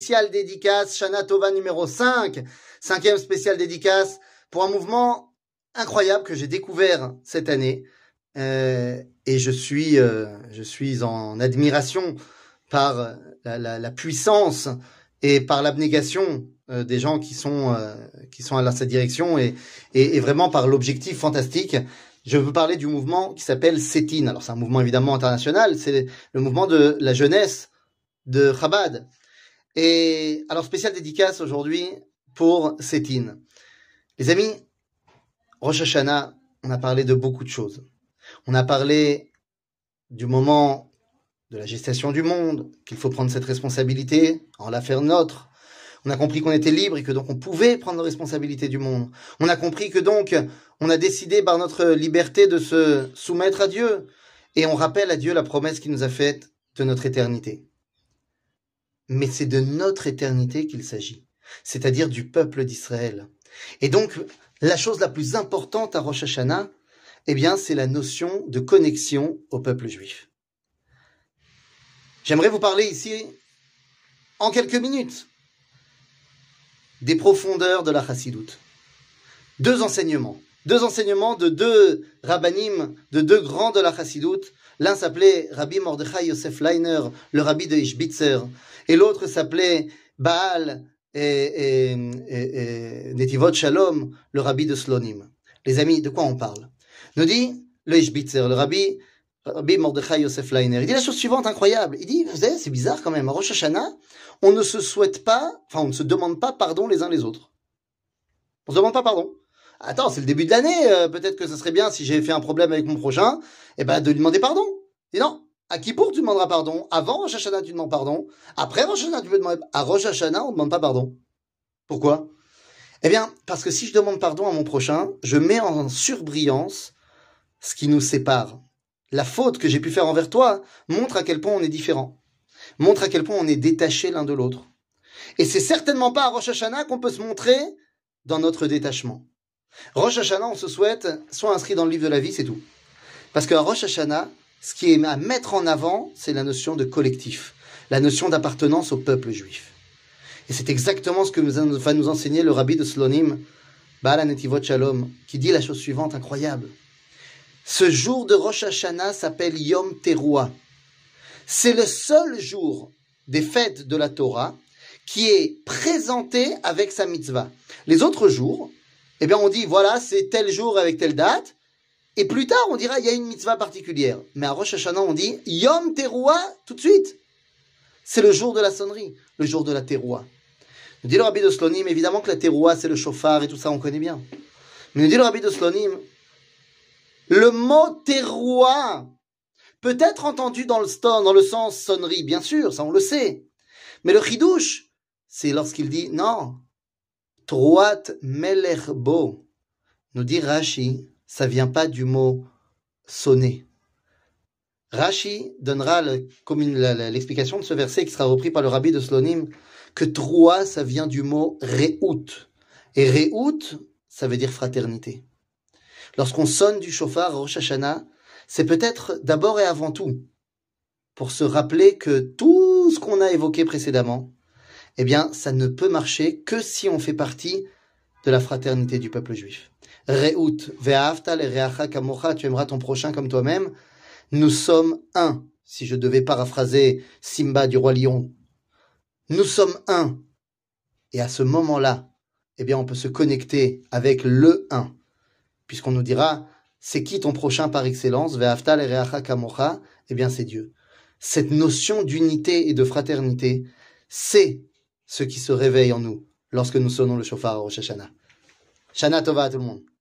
spécial dédicace, Shana Tova numéro 5, cinquième spécial dédicace, pour un mouvement incroyable que j'ai découvert cette année. Euh, et je suis, euh, je suis en admiration par la, puissance et par l'abnégation euh, des gens qui sont, euh, qui sont à cette direction et, et, et vraiment par l'objectif fantastique. Je veux parler du mouvement qui s'appelle Setin. Alors c'est un mouvement évidemment international, c'est le mouvement de la jeunesse de Chabad. Et alors, spécial dédicace aujourd'hui pour Sétine. Les amis, Rosh Hashanah, on a parlé de beaucoup de choses. On a parlé du moment de la gestation du monde, qu'il faut prendre cette responsabilité, en la faire nôtre. On a compris qu'on était libre et que donc on pouvait prendre la responsabilité du monde. On a compris que donc on a décidé par notre liberté de se soumettre à Dieu. Et on rappelle à Dieu la promesse qu'il nous a faite de notre éternité mais c'est de notre éternité qu'il s'agit, c'est-à-dire du peuple d'Israël. Et donc, la chose la plus importante à Rosh Hashanah, eh bien, c'est la notion de connexion au peuple juif. J'aimerais vous parler ici, en quelques minutes, des profondeurs de la chassidoute. Deux enseignements. Deux enseignements de deux rabbinim, de deux grands de la chassidoute. L'un s'appelait Rabbi Mordechai Yosef Leiner, le rabbi de Ishbitzer, et l'autre s'appelait Baal et, et, et, et, Netivot Shalom, le rabbi de Slonim. Les amis, de quoi on parle? Nous dit le Ishbitzer, le rabbi, rabbi Mordechai Yosef Leiner. Il dit la chose suivante incroyable. Il dit, vous savez, c'est bizarre quand même, à Rosh Hashanah, on ne se souhaite pas, enfin, on ne se demande pas pardon les uns les autres. On se demande pas pardon. Attends, c'est le début de l'année, euh, peut-être que ce serait bien, si j'ai fait un problème avec mon prochain, eh ben, de lui demander pardon. Et non, à Kippour, tu demanderas pardon? Avant Rosh Hashanah, tu demandes pardon. Après Rosh Hashanah, tu peux demander. À Rosh Hashanah, on ne demande pas pardon. Pourquoi? Eh bien, parce que si je demande pardon à mon prochain, je mets en surbrillance ce qui nous sépare. La faute que j'ai pu faire envers toi montre à quel point on est différent. Montre à quel point on est détaché l'un de l'autre. Et c'est certainement pas à Rosh Hashanah qu'on peut se montrer dans notre détachement. Rosh Hashanah, on se souhaite, soit inscrit dans le livre de la vie, c'est tout. Parce qu'à Rosh Hashanah, ce qui est à mettre en avant, c'est la notion de collectif, la notion d'appartenance au peuple juif. Et c'est exactement ce que va nous enseigner le rabbi de Slonim, Baal Netivot Shalom, qui dit la chose suivante incroyable. Ce jour de Rosh Hashanah s'appelle Yom Teruah. C'est le seul jour des fêtes de la Torah qui est présenté avec sa mitzvah. Les autres jours, eh bien, on dit, voilà, c'est tel jour avec telle date, et plus tard, on dira, il y a une mitzvah particulière. Mais à Rosh Hashanah, on dit, Yom Teruah, tout de suite. C'est le jour de la sonnerie, le jour de la Teruah. Nous dit le rabbi de Slonim, évidemment que la Teruah, c'est le chauffard et tout ça, on connaît bien. Mais nous dit le rabbi de Slonim, le mot Teruah peut être entendu dans le, dans le sens sonnerie, bien sûr, ça on le sait. Mais le chidouche, c'est lorsqu'il dit, non, Troat Melerbo, nous dit Rashi, ça vient pas du mot sonner. Rashi donnera l'explication de ce verset qui sera repris par le rabbi de Slonim, que Troa, ça vient du mot Reout. Et Reout, ça veut dire fraternité. Lorsqu'on sonne du chauffard Rosh Hashanah, c'est peut-être d'abord et avant tout pour se rappeler que tout ce qu'on a évoqué précédemment, eh bien, ça ne peut marcher que si on fait partie de la fraternité du peuple juif. Re'ut, ve'afta le kamocha, tu aimeras ton prochain comme toi-même. Nous sommes un. Si je devais paraphraser Simba du roi lion, nous sommes un. Et à ce moment-là, eh bien, on peut se connecter avec le un. Puisqu'on nous dira, c'est qui ton prochain par excellence? Ve'afta le kamocha, eh bien, c'est Dieu. Cette notion d'unité et de fraternité, c'est ce qui se réveille en nous lorsque nous sonnons le chauffard au Rosh Hashanah. Shana Tova à tout le monde.